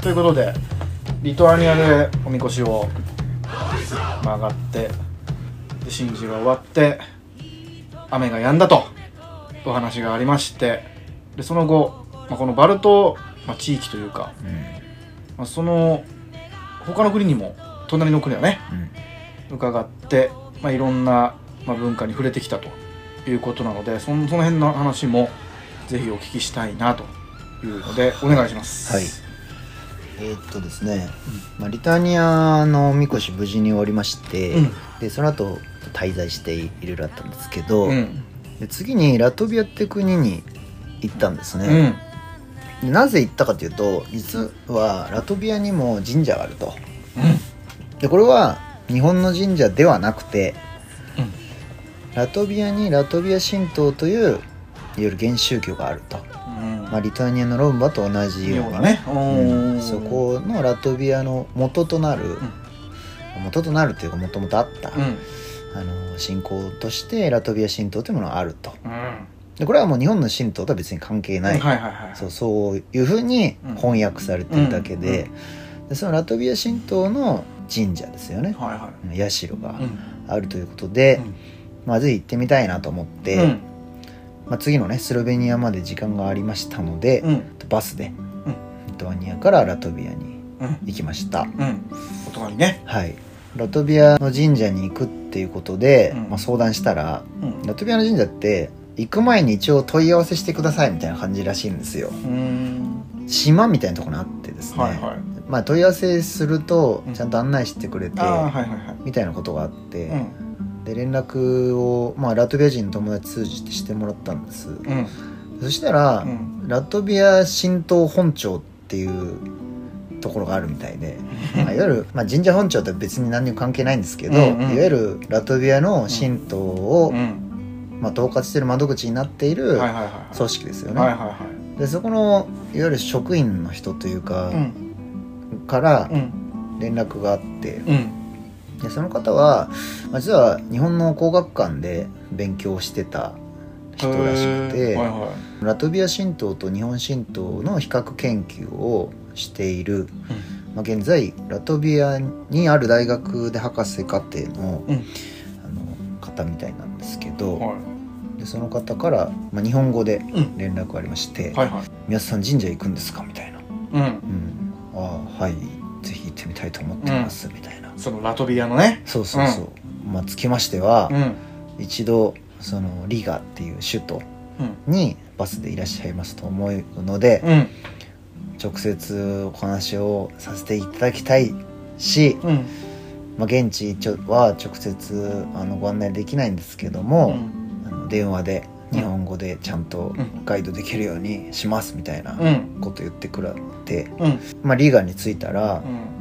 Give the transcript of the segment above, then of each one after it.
ということでリトアニアでおみこしを曲がってで神事が終わって雨が止んだとお話がありましてでその後、まあ、このバルト、まあ、地域というか、まあ、その他の国にも隣の国はね伺って、まあ、いろんな、まあ、文化に触れてきたということなのでそのその辺の話もぜひお聞きしたいなというのでお願いします。はいえーっとですね、まあ、リタニアのおみこし無事に終わりまして、うん。でその後滞在していろいろあったんですけど、うん。で次にラトビアって国に行ったんですうね、ん。でなぜ行ったかというと実はラトビアにも神社があると。でこれは日本の神社ではなくてうん。ラトビアにラトビア神道といういわゆる原宗教があると、うんまあ、リトアニアのロンバと同じようなね。うん。うんそこのラトビアの元となる、元となるというかもともとあった、うん。あの信仰としてラトビア神道というものがあると。うん。でこれはもう日本の神道とは別に関係ない、そうそういうふうに翻訳されてるだけで,、うんでそのラトビア神道の神社ですよね。はいは社がいうん。あるということで、うん。まあぜひ行ってみたいなと思って、うんまあ、次のねスロベニアまで時間がありましたので、うん。バスでリトアニアからラトビアにうん。行きました。うん。お隣ね。はい。ラトビアの神社に行くっていうことで、うん。まあ、相談したらうん。ラトビアの神社って行く前に一応問い合わせしてくださいみたいな感じらしいんですよ。うん。島みたいなところにあってですね、はいはい。まあ、問い合わせするとうん。ちゃんと案内してくれて、ああはいはいはい。みたいなことがあって、うんで連絡を、まあ、ラトビア人の友達通じてしてもらったんです、うん。そしたら、うん。ラトビア神道本庁っていうところがあるみたいで、まあ、いわゆる、まあ、神社本庁とは別に何にも関係ないんですけど、うんうんいわゆるラトビアの神道を、うん。まあ、統括している窓口になっている組織ですよね、でそこのいわゆる職員の人というか、うん。からうん。連絡があって、うんでその方は、まあ、実は日本の工学館で勉強してた人らしくへて、ーはいはラトビア神道と日本神道の比較研究をしている、まあ、現在ラトビアにある大学で博士課程の,、うん。あの方みたいなんですけど、い。はでその方から、まあ、日本語でうん。連絡がありましていはいはい「宮津さん神社行くんですか?」みたいな。うん「うん、ああはいみたいと思ってます」みたいな。そのラトビアのね。そうそうそう、まあつきましては、うん。一度そのリガっていう首都うん。にバスでいらっしゃいますと思うので、うん。直接お話をさせていただきたいし、うん。まあ、現地は直接あのご案内できないんですけども、あの電話で日本語でちゃんとうん。ガイドできるようにしますみたいなうん。こと言ってくれて、うん。まあ、リガに着いたらう、ん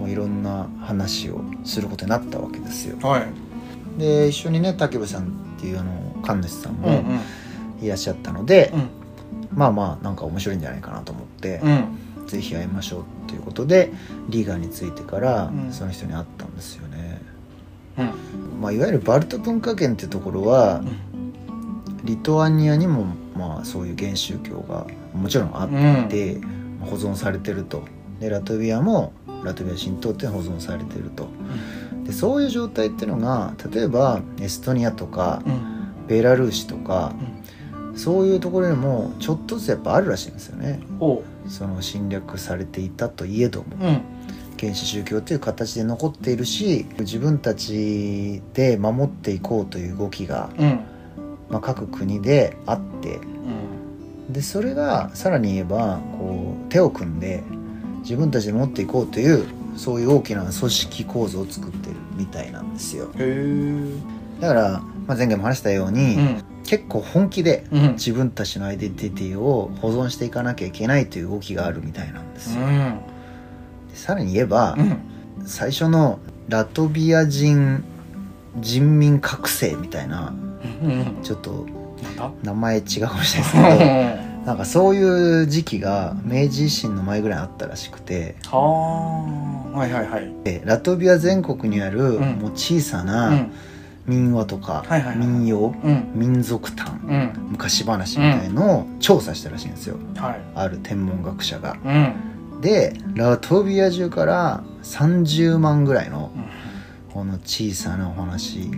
もういろんな話をすることになったわけですよ。はい。で一緒にね武部さんっていうあの神主さんもうんうん。いらっしゃったので、うん。まあまあなんか面白いんじゃないかなと思って、うん。ぜひ会いましょうということでリーガーについてからうん。その人に会ったんですよね、うん。まあ、いわゆるバルト文化圏っていうところはリトアニアにもまあそういう原宗教がもちろんあって保存されてるとでラトビアもラトビア神道って保存されてると。でそういう状態っていうのが例えばエストニアとかうん。ベラルーシとかそういうところにもちょっとずつやっぱあるらしいんですよね。その侵略されていたといえども。うん。原始宗教という形で残っているし自分たちで守っていこうという動きが、うん。まあ、各国であって。うん。でそれがさらに言えばこう手を組んで自分たちで持っていこうというそういう大きな組織構造を作ってるみたいなんですよ。だから、まあ、前回も話したように、うん。結構本気でうん。自分たちのアイデンティティを保存していかなきゃいけないという動きがあるみたいなんですよ、うん。でさらに言えば、うん。最初のラトビア人人民覚醒みたいなうん。ちょっと名前違うかもしれないですけどなんかそういう時期が明治維新の前ぐらいにあったらしくて。はあ。はいはいはい。でラトビア全国にあるうん。もう小さうなん。民話とか民謡うん。民族譚うん。昔話みたいのを調査したらしいんですよ。はい。ある天文学者が。うん。でラトビア中から30万ぐらいのこの小さなお話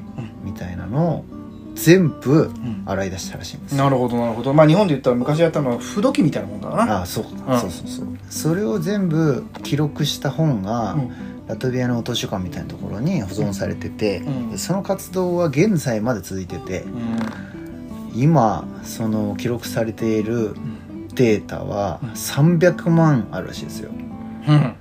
みたいなのを全部うん。洗い出したらしいんです。なるほどなるほど。まあ日本で言ったら昔やったのは不動機みたいなもんだな。あそう、ん。そうそうそう。それを全部記録した本が、うん。ラトビアの図書館みたいなところに保存されてて、その活動は現在まで続いててうん。今その記録されているうん。データはうん。300万あるらしいですよ。うん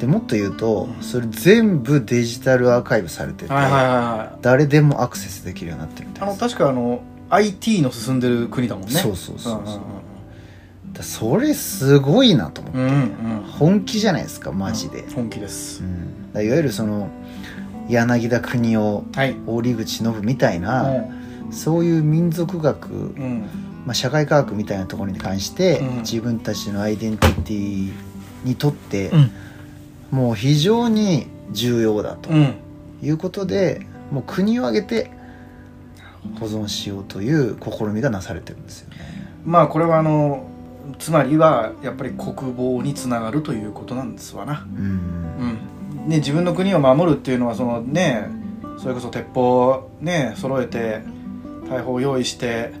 でもっと言うとそれ全部デジタルアーカイブされてて、はいはいはいはい。誰でもアクセスできるようになってるみたあのいです。確かあの IT の進んでる国だもんね。そうそうそうそうう。んだそれすごいなと思って、うんうんうん。本気じゃないですかマジで、本気です。うん。だいわゆるその柳田国男はい。折口信みたいな、そういう民族学、うん。まあ、社会科学みたいなところに関して、うん。自分たちのアイデンティティにとって、うんもう非常に重要だとうん。いうことで、もう国を挙げて保存しようという試みがなされてるんですよね。まあこれはあのつまりはやっぱり国防につながるということなんですわな。うん。うん。ね自分の国を守るっていうのはそのねそれこそ鉄砲ね揃えて大砲を用意して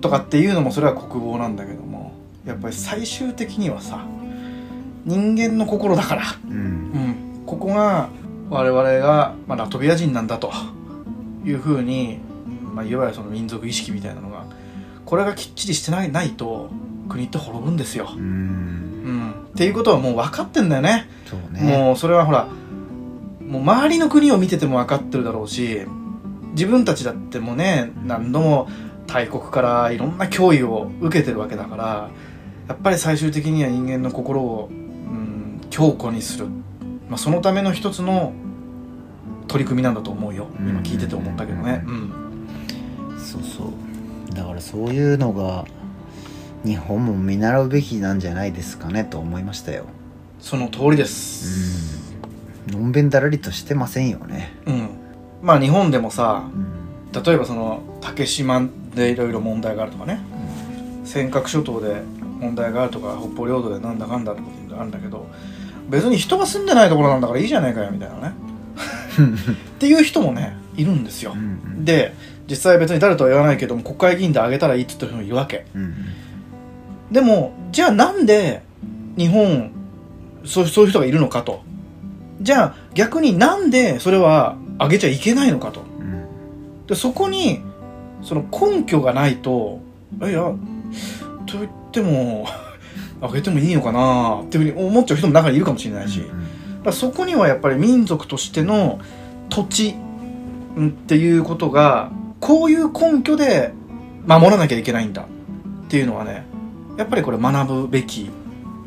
とかっていうのもそれは国防なんだけどもやっぱり最終的にはさ人間の心だから。うん。うん、ここが我々が、まあ、ラトビア人なんだと。いうふうに、まあ、いわゆるその民族意識みたいなのがこれがきっちりしてないないと国って滅ぶんですよ、うん。うん、っていうことはもう分かってんだよね。そうね。もうそれはほらもう周りの国を見てても分かってるだろうし自分たちだってもね何度も大国からいろんな脅威を受けてるわけだからやっぱり最終的には人間の心を、うん、強固にする、まあ、そのための一つの取り組みなんだと思うよ。今聞いてて思ったけどね、うん。そうそう。だからそういうのが日本も見習うべきなんじゃないですかね。と思いましたよ。その通りです、うん。のんべんだらりとしてませんよね。うん。まあ日本でもさうん。例えばその竹島でいろいろ問題があるとかね。尖閣諸島で問題があるとか北方領土でなんだかんだってことがあるんだけど別に人が住んでないところなんだからいいじゃないかよみたいなね。っていう人もねいるんですよ。うんうん。で実際別に誰とは言わないけども国会議員であげたらいいって言ってる人もいるわけ。うんでもじゃあなんで日本そうそういう人がいるのかと。じゃあ逆になんでそれはあげちゃいけないのかと。うん。でそこにその根拠がないといやと言ってもあげてもいいのかなっていうふうに思っちゃう人も中にいるかもしれないし、だからそこにはやっぱり民族としての土地うんっていうことがこういう根拠で守らなきゃいけないんだっていうのはねやっぱりこれ学ぶべき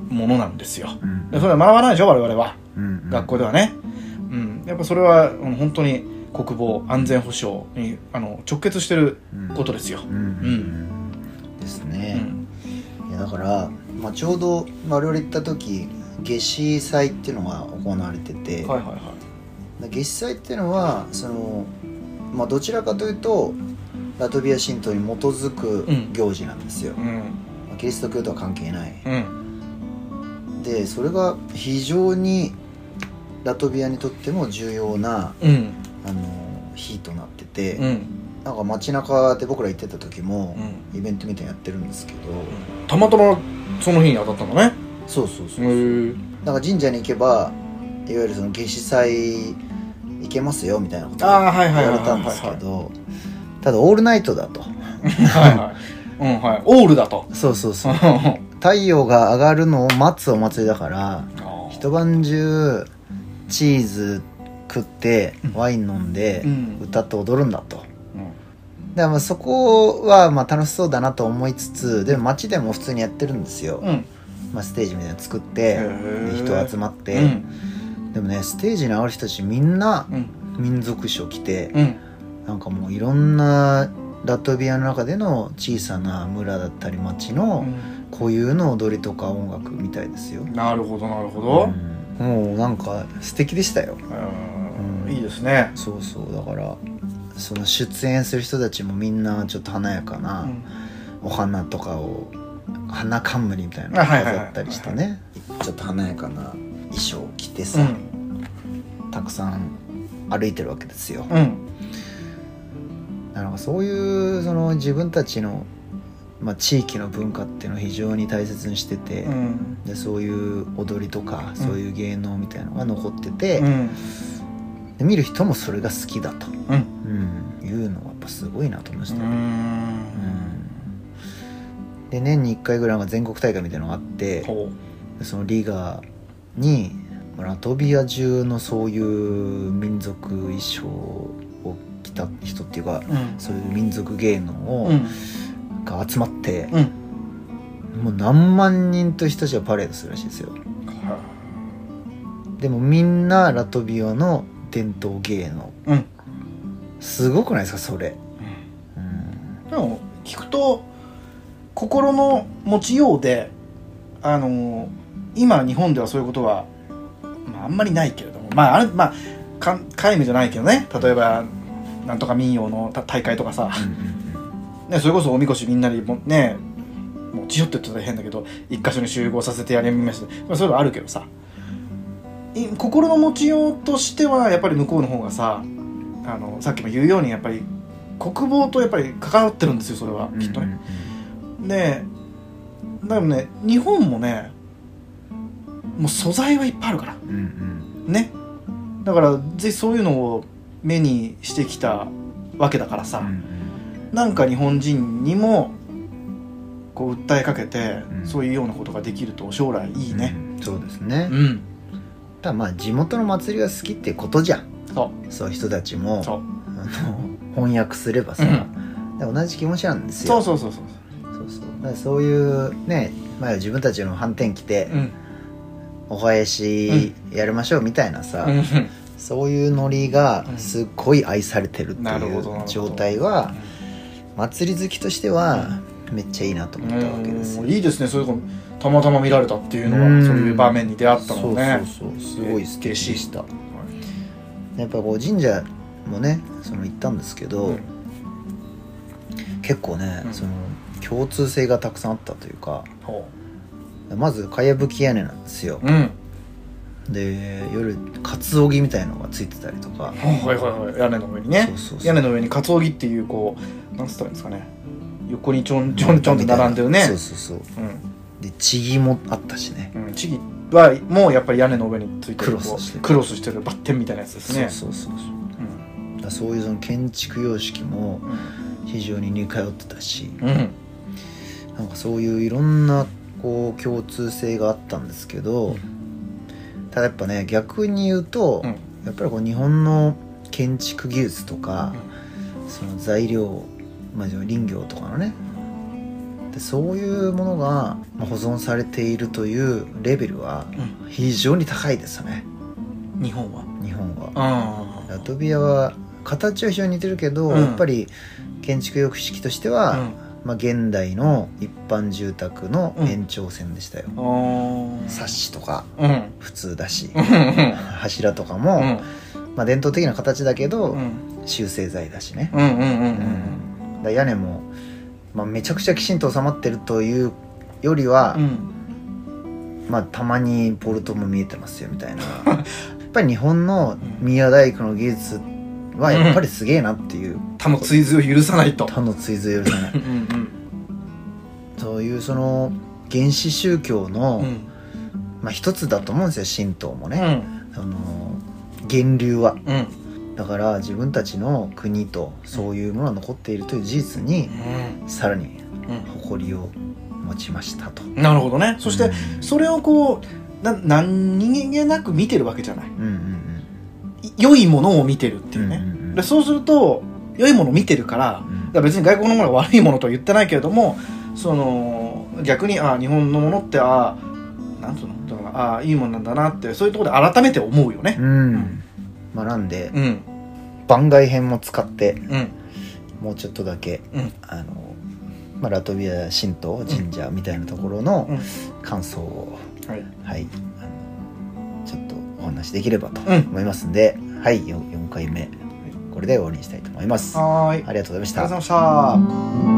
ものなんですよ。うん。でそれは学ばないでしょ我々は。うん学校ではね、うん、やっぱそれはうん本当に国防安全保障にあの直結してるうんことですよ、うん。うん。ですうね、ん。いやだから、まあ、ちょうど我々行った時夏至祭っていうのが行われてて、はいはいはい。夏至祭っていうのはその、まあ、どちらかというとラトビア神道に基づくうん。行事なんですよ、うん。まあキリスト教とは関係ない。うん。でそれが非常にラトビアにとっても重要なうん。あの日となってて、うん。なんか街中で僕ら行ってた時もう、ん。イベントみたいにやってるんですけど、たまたまその日に当たったんだね。そうそうそう、へえなんか神社に行けばいわゆるその夏至祭行けますよみたいなことああはい言われたんですけどただオールナイトだと。はいはい。うんはい。オールだと。そうそうそう。あ 太陽が上がるのを待つお祭りだからー。一晩中チーズ食ってうん。ワイン飲んでうん。歌って踊るんだと。うんだからまあそこはまあ楽しそうだなと思いつつでも街でも普通にやってるんですよ、うん。まあ、ステージみたいなの作っへてー。で人集まって、うん。でもねステージに上がる人たちみんなうん。民族衣装着て、うん。なんかもういろんなラトビアの中での小さな村だったり町の固有の踊りとか音楽みたいですよ、なるほどなるほど。うん。もうなんか素敵でしたよ。うん。いいですね。そうそう。だからその出演する人たちもみんなちょっと華やかなお花とかを花冠みたいなの飾ったりしてね。ちょっと華やかな衣装を着てうさ、ん。たくさん歩いてるわけですよ、うん。なんかそういうその自分たちの、まあ、地域の文化っていうのを非常に大切にしてて、うん。でそういう踊りとかそういう芸能みたいなのが残ってて、うん。で見る人もそれが好きだと、うんうん、いうのはやっぱすごいなと思いましうたよ、うん。んで年に1回ぐらいは全国大会みたいなのがあってそのリーガーにラトビア中のそういう民族衣装を着た人っていうかううん。そういう民族芸能を、うん。が集まって、うん。もう何万人と人たちがパレードするらしいですよ。はでもみんなラトビアの伝統芸能すごくないですかそれ、うん、でも聞くと心の持ちようであの今日本ではそういうことは、まあ、あんまりないけれども。まああれまあか皆無じゃないけどね。例えばなんとか民謡のた大会とかさ、ね、それこそおみこしみんなでもね持ち寄ってって言ったら変だけど一箇所に集合させてやりました、まあ、そういうのあるけどさ。い心の持ちようとしてはやっぱり向こうの方がさあのさっきも言うようにやっぱり国防とやっぱり関わってるんですよそれはきっとね。でだからね日本もねもう素材はいっぱいあるから。うんうん。ね。だからぜひそういうのを目にしてきたわけだからさ、うんうん。なんか日本人にもこう訴えかけて、うん。そういうようなことができると将来いいね。うん。そうですね、うん、ただまあ地元の祭りが好きってことじゃんそう。そう人たちもそう。あの翻訳すればさ、で同じ気持ちなんですよ。そうそうそうそう。そうそう。だからそういうね、まあ、自分たちの反転来て、うん。お囃子やりましょうみたいなさ、うん。そういうノリがうんすっごい愛されてるっていう状態は祭り好きとしてはめっちゃいいなと思ったわけですよ。うん。いいですね。そういうのたまたま見られたっていうのはうん。そういう場面に出会ったのね。そうそうそう。すごい素敵でした。はいやっぱこう神社もねその行ったんですけど、うん。結構ね、うん。その共通性がたくさんあったというかほまずかやぶき屋根なんですよ。ううん。で夜かつおぎみたいのがついてたりとか。はいはいはい屋根の上にね。そうそうそう。屋根の上にかつおぎっていうこうなんつったらいいんですかね。横にちょんちょんちょんって並んでるね。そうそうそう。でちぎもあったしね。うん、うん、チギはもうやっぱり屋根の上についてるクロスしてる。クロスしてるバッテンみたいなやつですね。そうそうそうそう。うん。そういうその建築様式も非常に似通ってたしうん。うんなんかそういういろんなこう共通性があったんですけど、ただやっぱね逆に言うと、うん。やっぱりこう日本の建築技術とか、その材料、まあ、林業とかのねでそういうものがまあ保存されているというレベルは非常に高いですよね。うん日本は？日本は。あラトビアは形は非常に似てるけど、うん。やっぱり建築様式としては、まあ、現代の一般住宅の延長線でしたよ、うんサッシとかうん。普通だし、うん。柱とかも、うん。まあ、伝統的な形だけど、うん。修正材だしね、屋根も、まあ、めちゃくちゃきちんと収まってるというよりは、うん。まあ、たまにボルトも見えてますよみたいな。やっぱり日本の宮大工の技術はやっぱりすげえなっていう。他の追随を許さないと。他の追随許さない。うんうん。そういうその原始宗教の、うん。まあ、一つだと思うんですよ神道もね、うん。その源流は。うんだから自分たちの国とそういうものが残っているという事実にさらに誇りを持ちましたと。うんなるほどね。そしてそれをこうな何気なく見てるわけじゃない。うんうんい良いものを見てるってうんいうね、うんうんうんでそうすると良いものを見てるからから別に外国のものが悪いものとは言ってないけれどもその逆にあ日本のものってあなんつうの？だからあいいものなんだなってそういうところで改めて思うよね。うん。まあなんでうん番外編も使ってうん。もうちょっとだけうん。あの、まあ、ラトビア神道神社みたいなところのうん。感想を、はい。はいちょっとお話しできればとうん。思いますんで、はい 4, 4回目これで終わりにしたいと思います。はーい。ありがとうございました。ありがとうございました